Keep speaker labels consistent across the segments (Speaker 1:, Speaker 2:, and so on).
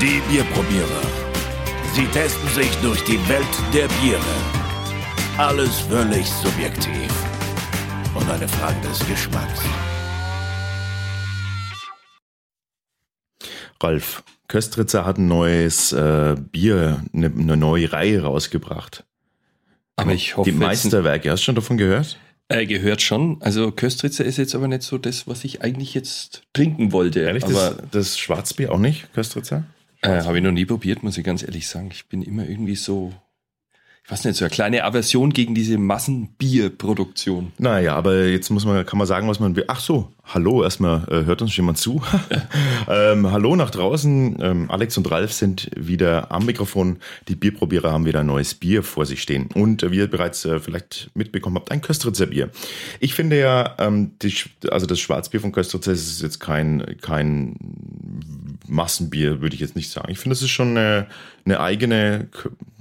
Speaker 1: Die Bierprobierer. Sie testen sich durch die Welt der Biere. Alles völlig subjektiv. Und eine Frage des Geschmacks.
Speaker 2: Ralf, Köstritzer hat ein neues äh, Bier, eine, eine neue Reihe rausgebracht.
Speaker 3: Aber ich hoffe.
Speaker 2: Die Meisterwerke, hast du schon davon gehört?
Speaker 3: Äh, gehört schon. Also Köstritzer ist jetzt aber nicht so das, was ich eigentlich jetzt trinken wollte.
Speaker 2: Ehrlich,
Speaker 3: aber
Speaker 2: das, das Schwarzbier auch nicht, Köstritzer?
Speaker 3: äh, habe ich noch nie probiert, muss ich ganz ehrlich sagen. Ich bin immer irgendwie so, ich weiß nicht, so eine kleine Aversion gegen diese Massenbierproduktion.
Speaker 2: Naja, aber jetzt muss man, kann man sagen, was man will. Ach so, hallo, erstmal äh, hört uns jemand zu. ähm, hallo nach draußen. Ähm, Alex und Ralf sind wieder am Mikrofon. Die Bierprobierer haben wieder ein neues Bier vor sich stehen. Und äh, wie ihr bereits äh, vielleicht mitbekommen habt, ein Köstritzer Bier. Ich finde ja, ähm, die, also das Schwarzbier von Köstritzer ist jetzt kein, kein Massenbier, würde ich jetzt nicht sagen. Ich finde, es ist schon eine, eine eigene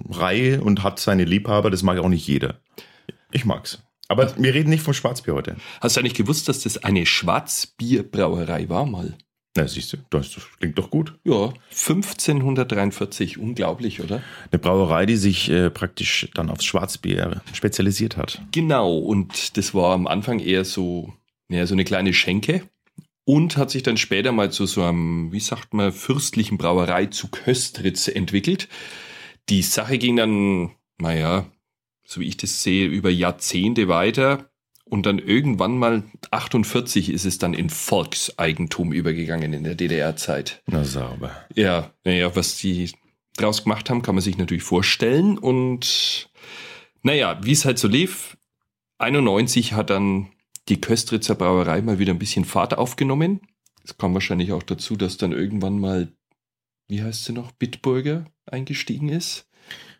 Speaker 2: Reihe und hat seine Liebhaber. Das mag auch nicht jeder. Ich mag's. Aber wir reden nicht vom Schwarzbier heute.
Speaker 3: Hast du eigentlich gewusst, dass das eine Schwarzbierbrauerei war mal?
Speaker 2: Na, siehst du, das, das klingt doch gut.
Speaker 3: Ja, 1543. Unglaublich, oder?
Speaker 2: Eine Brauerei, die sich äh, praktisch dann aufs Schwarzbier spezialisiert hat.
Speaker 3: Genau, und das war am Anfang eher so, ja, so eine kleine Schenke und hat sich dann später mal zu so einem, wie sagt man, fürstlichen Brauerei zu Köstritz entwickelt. Die Sache ging dann, naja, so wie ich das sehe, über Jahrzehnte weiter. Und dann irgendwann mal 48 ist es dann in Volkseigentum übergegangen in der DDR-Zeit.
Speaker 2: Na sauber.
Speaker 3: Ja, naja, was die draus gemacht haben, kann man sich natürlich vorstellen. Und naja, wie es halt so lief, 91 hat dann die Köstritzer Brauerei mal wieder ein bisschen Fahrt aufgenommen. Es kam wahrscheinlich auch dazu, dass dann irgendwann mal, wie heißt sie noch, Bitburger eingestiegen ist.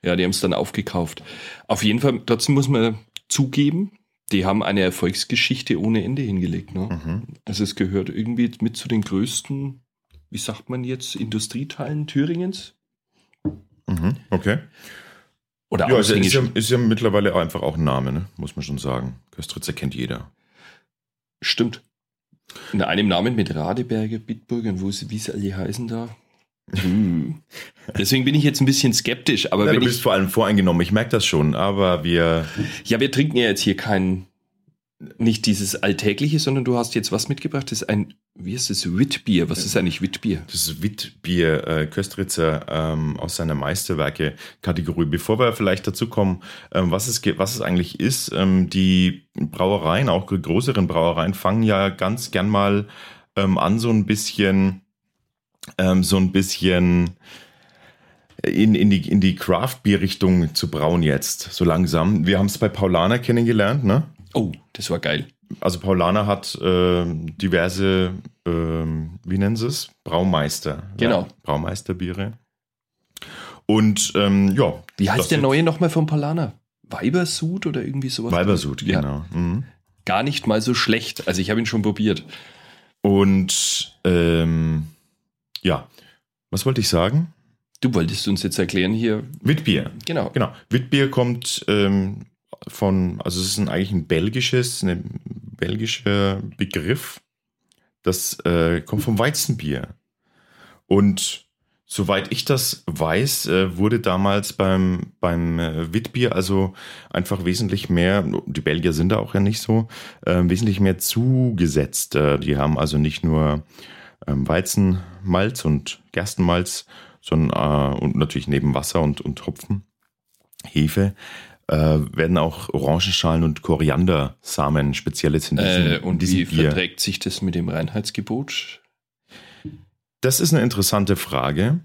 Speaker 3: Ja, die haben es dann aufgekauft. Auf jeden Fall, trotzdem muss man zugeben, die haben eine Erfolgsgeschichte ohne Ende hingelegt. Ne?
Speaker 2: Mhm.
Speaker 3: Also es gehört irgendwie mit zu den größten, wie sagt man jetzt, Industrieteilen Thüringens?
Speaker 2: Mhm. Okay.
Speaker 3: Oder
Speaker 2: Ja, ist, ja, ist, ja, ist ja mittlerweile einfach auch ein Name, ne? muss man schon sagen. Köstritzer kennt jeder.
Speaker 3: Stimmt. In einem Namen mit Radeberger, Bitburger und wo sie, wie sie alle heißen da. Deswegen bin ich jetzt ein bisschen skeptisch, aber
Speaker 2: Ja,
Speaker 3: wenn
Speaker 2: du bist
Speaker 3: ich.
Speaker 2: vor allem voreingenommen, ich merke das schon, aber wir.
Speaker 3: Ja, wir trinken ja jetzt hier kein, nicht dieses Alltägliche, sondern du hast jetzt was mitgebracht, das ist ein, wie ist das, Witbier. Was ist eigentlich Witbier?
Speaker 2: Das ist Witbier äh, Köstritzer ähm, aus seiner Meisterwerke-Kategorie. Bevor wir vielleicht dazu kommen, ähm, was, es, was es eigentlich ist, ähm, die Brauereien, auch die größeren Brauereien, fangen ja ganz gern mal ähm, an, so ein bisschen, ähm, so ein bisschen in, in die, in die Craft-Bier-Richtung zu brauen jetzt, so langsam. Wir haben es bei Paulaner kennengelernt, ne?
Speaker 3: Oh, das war geil.
Speaker 2: Also Paulaner hat ähm, diverse, ähm, wie nennen sie es? Braumeister.
Speaker 3: Genau.
Speaker 2: Ja, Braumeisterbiere. Und ähm, ja.
Speaker 3: Wie heißt der neue nochmal vom Palaner? Weibersud oder irgendwie sowas?
Speaker 2: Weibersud,
Speaker 3: Ja.
Speaker 2: genau. Mhm.
Speaker 3: Gar nicht mal so schlecht. Also ich habe ihn schon probiert.
Speaker 2: Und ähm, ja, was wollte ich sagen?
Speaker 3: Du wolltest uns jetzt erklären hier.
Speaker 2: Witbier.
Speaker 3: Genau.
Speaker 2: Genau. Witbier kommt ähm, von, also es ist ein, eigentlich ein belgisches, ein belgischer Begriff. Das äh, kommt vom Weizenbier. Und soweit ich das weiß, äh, wurde damals beim, beim äh, Witbier also einfach wesentlich mehr, die Belgier sind da auch ja nicht so, äh, wesentlich mehr zugesetzt. Äh, die haben also nicht nur ähm, Weizenmalz und Gerstenmalz, sondern äh, und natürlich neben Wasser und, und Hopfen, Hefe, äh, werden auch Orangenschalen und Koriandersamen spezielles in diesem,
Speaker 3: Äh,
Speaker 2: in
Speaker 3: und
Speaker 2: diesem
Speaker 3: wie
Speaker 2: Bier.
Speaker 3: verträgt sich das mit dem Reinheitsgebot?
Speaker 2: Das ist eine interessante Frage.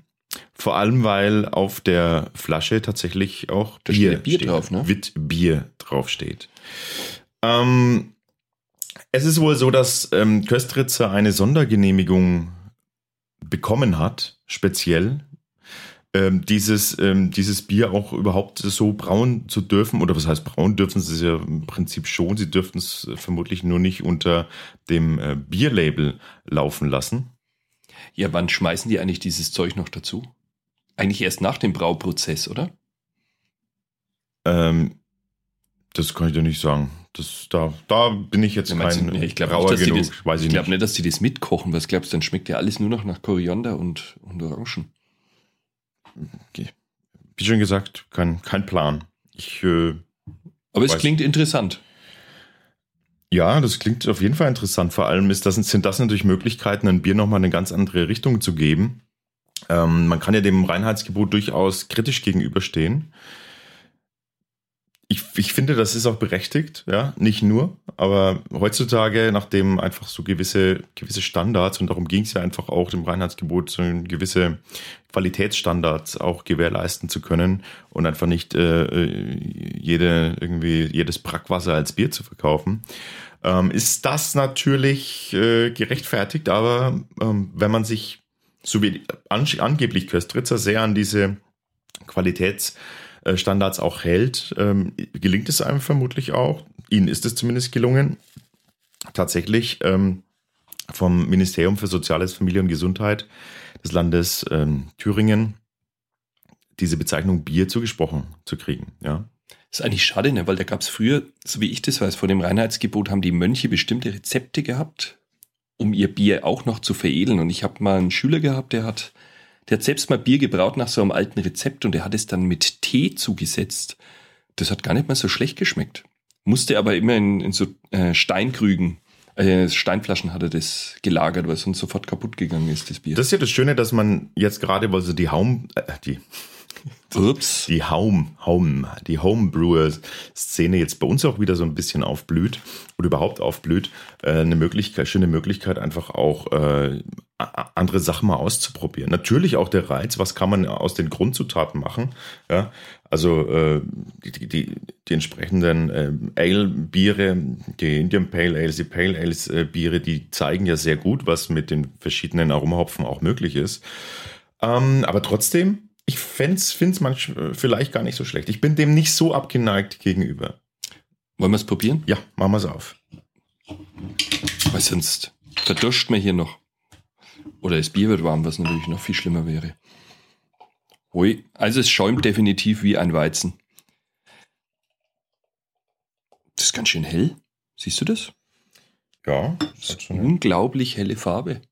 Speaker 2: Vor allem, weil auf der Flasche tatsächlich auch
Speaker 3: Da
Speaker 2: Bier,
Speaker 3: steht Bier drauf, ne?
Speaker 2: Witbier draufsteht. Ähm, es ist wohl so, dass ähm, Köstritzer eine Sondergenehmigung bekommen hat, speziell, ähm, dieses, ähm, dieses Bier auch überhaupt so brauen zu dürfen. Oder was heißt brauen dürfen sie es ja im Prinzip schon. Sie dürften es äh, vermutlich nur nicht unter dem äh, Bierlabel laufen lassen.
Speaker 3: Ja, wann schmeißen die eigentlich dieses Zeug noch dazu? Eigentlich erst nach dem Brauprozess, oder?
Speaker 2: Ähm, Das kann ich dir nicht sagen. Das, da, da bin ich jetzt
Speaker 3: Ja,
Speaker 2: kein
Speaker 3: du- ich glaube
Speaker 2: Rauer
Speaker 3: nicht, dass die
Speaker 2: genug.
Speaker 3: das,
Speaker 2: weiß
Speaker 3: ich
Speaker 2: ich
Speaker 3: glaube
Speaker 2: nicht.
Speaker 3: nicht, dass die das mitkochen. Was glaubst du, dann schmeckt ja alles nur noch nach Koriander und, und Orangen.
Speaker 2: Wie schon gesagt, kein, kein Plan. Ich, äh,
Speaker 3: Aber es
Speaker 2: Weiß-
Speaker 3: klingt interessant.
Speaker 2: ja, das klingt auf jeden Fall interessant. Vor allem ist das, sind das natürlich Möglichkeiten, ein Bier nochmal eine ganz andere Richtung zu geben. Ähm, man kann ja dem Reinheitsgebot durchaus kritisch gegenüberstehen. Ich, ich finde, das ist auch berechtigt, ja, nicht nur, aber heutzutage, nachdem einfach so gewisse, gewisse Standards, und darum ging es ja einfach auch dem Reinheitsgebot, so gewisse Qualitätsstandards auch gewährleisten zu können und einfach nicht äh, jede, irgendwie jedes Brackwasser als Bier zu verkaufen, ähm, ist das natürlich äh, gerechtfertigt, aber ähm, wenn man sich, so wie an, angeblich Köstritzer, sehr an diese Qualitätsstandards auch hält, ähm, gelingt es einem vermutlich auch. Ihnen ist es zumindest gelungen, tatsächlich ähm, vom Ministerium für Soziales, Familie und Gesundheit des Landes ähm, Thüringen diese Bezeichnung Bier zugesprochen zu kriegen. Ja,
Speaker 3: ist eigentlich schade, ne? weil da gab es früher, so wie ich das weiß, vor dem Reinheitsgebot haben die Mönche bestimmte Rezepte gehabt, um ihr Bier auch noch zu veredeln. Und ich habe mal einen Schüler gehabt, der hat, der hat selbst mal Bier gebraut nach so einem alten Rezept und der hat es dann mit Tee zugesetzt. Das hat gar nicht mal so schlecht geschmeckt. Musste aber immer in, in so äh, Steinkrügen, äh, Steinflaschen hat er das gelagert, weil sonst sofort kaputt gegangen ist, das Bier.
Speaker 2: das ist ja das Schöne, dass man jetzt gerade, weil so die Haum, äh, die
Speaker 3: Ups.
Speaker 2: die Home, Home, die Homebrewer-Szene jetzt bei uns auch wieder so ein bisschen aufblüht oder überhaupt aufblüht, äh, eine Möglichkeit, schöne Möglichkeit, einfach auch äh, andere Sachen mal auszuprobieren. Natürlich auch der Reiz, was kann man aus den Grundzutaten machen. Ja, also äh, die, die, die, entsprechenden äh, Ale-Biere, die Indian Pale Ales, die Pale Ales äh, die zeigen ja sehr gut, was mit den verschiedenen Aromahopfen auch möglich ist. Ähm, aber trotzdem, ich finde es vielleicht gar nicht so schlecht. Ich bin dem nicht so abgeneigt gegenüber.
Speaker 3: Wollen wir es probieren?
Speaker 2: Ja, machen wir es auf.
Speaker 3: Weil sonst verduscht man hier noch. Oder das Bier wird warm, was natürlich noch viel schlimmer wäre. Hui. Also es schäumt definitiv wie ein Weizen. Das ist ganz schön hell. Siehst du das?
Speaker 2: Ja, das hat schon
Speaker 3: Unglaublich helle Farbe.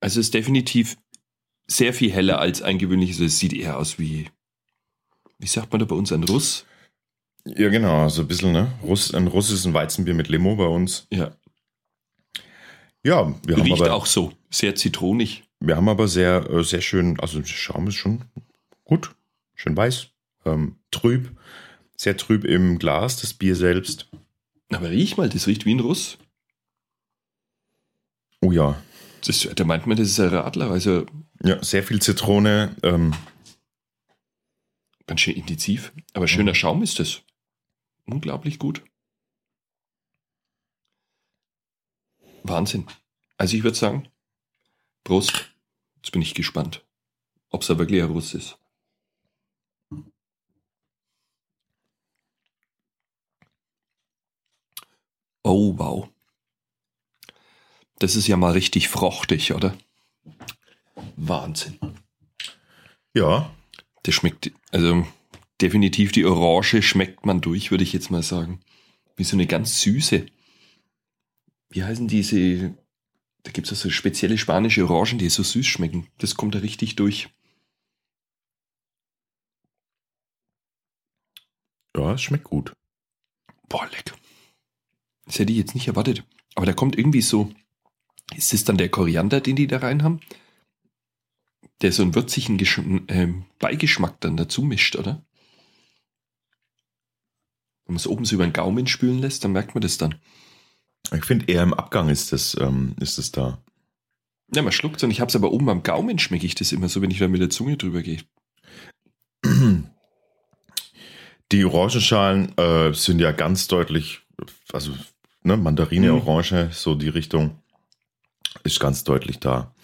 Speaker 3: Also es ist definitiv sehr viel heller als ein gewöhnliches. Es sieht eher aus wie, wie sagt man da bei uns, ein Russ?
Speaker 2: ja, genau, so ein bisschen, ne? Russ, ein russisches Weizenbier mit Limo bei uns.
Speaker 3: Ja.
Speaker 2: Ja, wir haben,
Speaker 3: Riecht
Speaker 2: aber,
Speaker 3: auch so. Sehr zitronig.
Speaker 2: wir haben aber sehr, äh, sehr schön, also der Schaum ist schon gut, schön weiß, ähm, trüb, sehr trüb im Glas, das Bier selbst.
Speaker 3: Aber riech mal, das riecht wie ein Russ.
Speaker 2: Oh ja,
Speaker 3: Das, da meint man, das ist ein Radler, also
Speaker 2: ja, sehr viel Zitrone, ähm,
Speaker 3: ganz schön intensiv. Aber schöner Schaum ist das. Unglaublich gut. Wahnsinn. Also ich würde sagen, Prost. Jetzt bin ich gespannt, ob es da wirklich ein Russ ist. Oh, wow. Das ist ja mal richtig frochtig, oder? Wahnsinn.
Speaker 2: ja,
Speaker 3: Das schmeckt, also definitiv die Orange schmeckt man durch, würde ich jetzt mal sagen. Wie so eine ganz süße. Wie heißen diese? Da gibt es so spezielle spanische Orangen, die so süß schmecken. Das kommt da richtig durch.
Speaker 2: ja, es schmeckt gut.
Speaker 3: Boah, lecker. Das hätte ich jetzt nicht erwartet. Aber da kommt irgendwie so. Ist das dann der Koriander, den die da rein haben? Der so einen würzigen Gesch ähm, Beigeschmack dann dazu mischt, oder? Wenn man es oben so über den Gaumen spülen lässt, dann merkt man das dann.
Speaker 2: Ich finde eher im Abgang ist das, ähm, ist das da.
Speaker 3: Ja, man schluckt und ich habe es aber oben am Gaumen schmecke ich das immer so, wenn ich da mit der Zunge drüber gehe.
Speaker 2: Die Orangenschalen äh, sind ja ganz deutlich, also ne, Mandarine,
Speaker 3: Mhm.
Speaker 2: Orange, so die Richtung ist ganz deutlich da.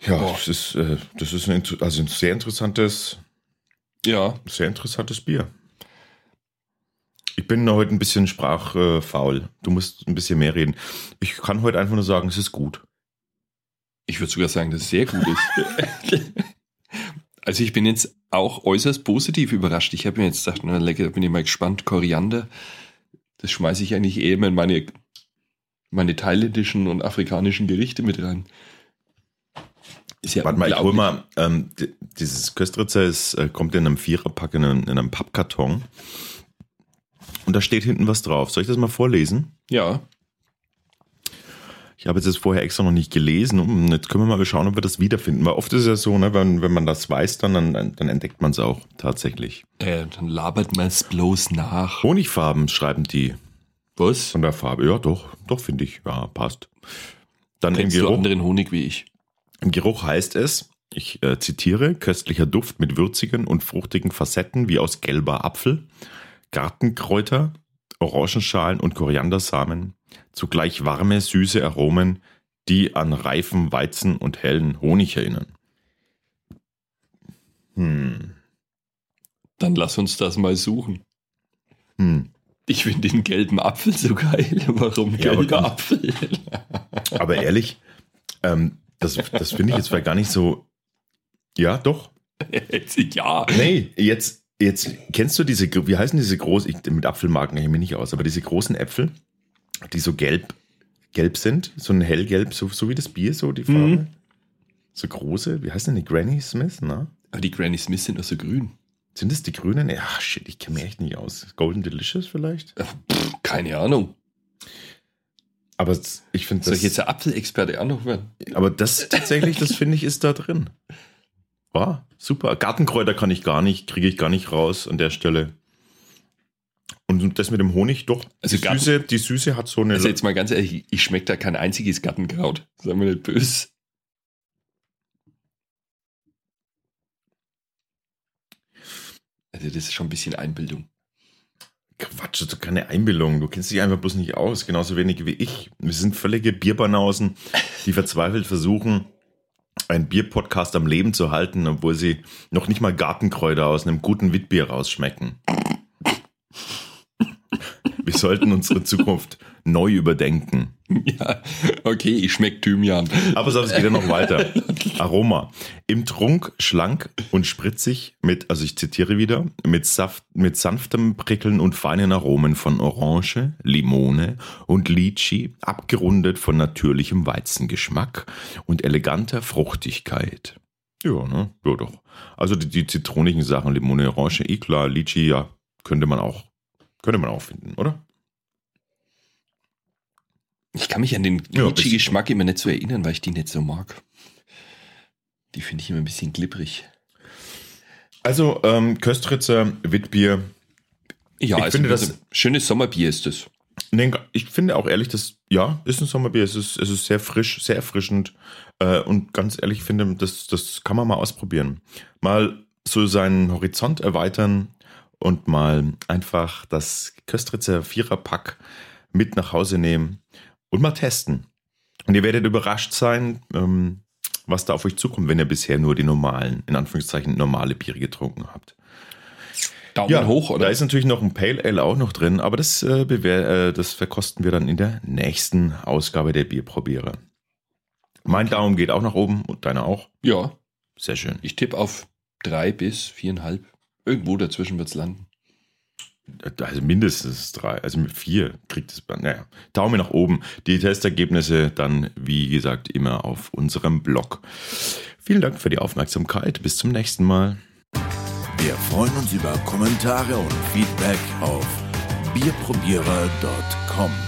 Speaker 2: Ja,
Speaker 3: Boah.
Speaker 2: das ist, äh, das ist ein, also ein sehr interessantes,
Speaker 3: Ja,
Speaker 2: sehr interessantes Bier. Ich bin heute ein bisschen sprachfaul. Du musst ein bisschen mehr reden. Ich kann heute einfach nur sagen, es ist gut.
Speaker 3: ich würde sogar sagen, dass es sehr gut ist. Also ich bin jetzt auch äußerst positiv überrascht. Ich habe mir jetzt gedacht, na lecker, bin ich mal gespannt. Koriander, das schmeiße ich eigentlich eh immer in meine, meine thailändischen und afrikanischen Gerichte mit rein.
Speaker 2: Ist ja Warte mal, ich hol mal, ähm, dieses Köstritzer ist, äh, kommt in einem Viererpack, in einem, in einem Pappkarton. Und da steht hinten was drauf. Soll ich das mal vorlesen?
Speaker 3: Ja.
Speaker 2: Ich habe jetzt das vorher extra noch nicht gelesen. Und jetzt können wir mal schauen, ob wir das wiederfinden. Weil oft ist es ja so, ne, wenn, wenn man das weiß, dann, dann, dann entdeckt man es auch tatsächlich.
Speaker 3: Äh, dann labert man es bloß nach.
Speaker 2: Honigfarben schreiben die.
Speaker 3: Was?
Speaker 2: Von der Farbe. Ja, doch, doch, finde ich. Ja, passt.
Speaker 3: Dann Kennst im Geruch, du anderen Honig wie ich.
Speaker 2: Im Geruch heißt es, ich äh, zitiere, köstlicher Duft mit würzigen und fruchtigen Facetten wie aus gelber Apfel, Gartenkräuter, Orangenschalen und Koriandersamen, zugleich warme, süße Aromen, die an reifen Weizen und hellen Honig erinnern.
Speaker 3: Hm. Dann lass uns das mal suchen. Hm. Ich finde den gelben Apfel so geil. Warum ja, gelber aber, Apfel?
Speaker 2: aber ehrlich, ähm, das, das finde ich jetzt vielleicht gar nicht so. Ja, doch.
Speaker 3: ja.
Speaker 2: Nee, jetzt, jetzt kennst du diese, wie heißen diese großen, mit Apfelmarken kenne ich mich nicht aus, aber diese großen Äpfel, die so gelb, gelb sind, so ein hellgelb, so, so wie das Bier, so die Farbe. Mhm. So große, wie heißt denn die Granny Smith, ne?
Speaker 3: Aber die Granny Smith sind doch so grün.
Speaker 2: Sind das die grünen? Ja, shit, ich kenne mich echt nicht aus. Golden Delicious vielleicht?
Speaker 3: Pff, keine Ahnung.
Speaker 2: Aber ich finde
Speaker 3: Soll ich jetzt der Apfelexperte auch noch werden?
Speaker 2: Aber das tatsächlich, das finde ich, ist da drin. War super. Gartenkräuter kann ich gar nicht, kriege ich gar nicht raus an der Stelle. Und das mit dem Honig doch.
Speaker 3: Also
Speaker 2: die, Süße, die Süße hat so eine.
Speaker 3: Also jetzt mal ganz ehrlich, ich schmecke da kein einziges Gartenkraut. Sagen wir nicht böse. Also das ist schon ein bisschen Einbildung.
Speaker 2: Quatsch, das ist keine Einbildung. Du kennst dich einfach bloß nicht aus, genauso wenig wie ich. Wir sind völlige Bierbanausen, die verzweifelt versuchen, einen Bierpodcast am Leben zu halten, obwohl sie noch nicht mal Gartenkräuter aus einem guten Witbier rausschmecken. Wir sollten unsere Zukunft neu überdenken.
Speaker 3: Ja, okay, ich schmecke Thymian.
Speaker 2: Aber es geht ja noch weiter. Aroma. Im Trunk schlank und spritzig mit, also ich zitiere wieder, mit, Saft, mit sanftem Prickeln und feinen Aromen von Orange, Limone und Litchi, abgerundet von natürlichem Weizengeschmack und eleganter Fruchtigkeit. Ja, ne? Ja, doch. Also die, die zitronigen Sachen, Limone, Orange, eh klar, Litchi, ja, könnte man auch, könnte man auch finden, oder?
Speaker 3: Ich kann mich an den Glitchy-Geschmack immer nicht so erinnern, weil ich die nicht so mag. Die finde ich immer ein bisschen glibberig.
Speaker 2: Also, ähm, Köstritzer, Witbier.
Speaker 3: Ja, ich also finde das. Schönes Sommerbier ist das.
Speaker 2: Nee, ich finde auch ehrlich, das, ja, ist ein Sommerbier. Es ist, es ist sehr frisch, sehr erfrischend. Äh, und ganz ehrlich, ich finde, das, das kann man mal ausprobieren. Mal so seinen Horizont erweitern und mal einfach das Köstritzer Viererpack mit nach Hause nehmen und mal testen. Und ihr werdet überrascht sein, ähm, was da auf euch zukommt, wenn ihr bisher nur die normalen, in Anführungszeichen normale Biere getrunken habt.
Speaker 3: Daumen ja, hoch, oder?
Speaker 2: Da ist natürlich noch ein Pale Ale auch noch drin, aber das, äh, äh, das verkosten wir dann in der nächsten Ausgabe der Bierprobierer. Mein. Daumen geht auch nach oben und deiner auch.
Speaker 3: Ja.
Speaker 2: Sehr schön.
Speaker 3: Ich tippe auf drei bis viereinhalb. Irgendwo dazwischen wird es landen
Speaker 2: also mindestens drei, also vier kriegt es, naja, Daumen nach oben. Die Testergebnisse dann, wie gesagt, immer auf unserem Blog. Vielen Dank für die Aufmerksamkeit. Bis zum nächsten Mal.
Speaker 1: Wir freuen uns über Kommentare und Feedback auf bierprobierer.com.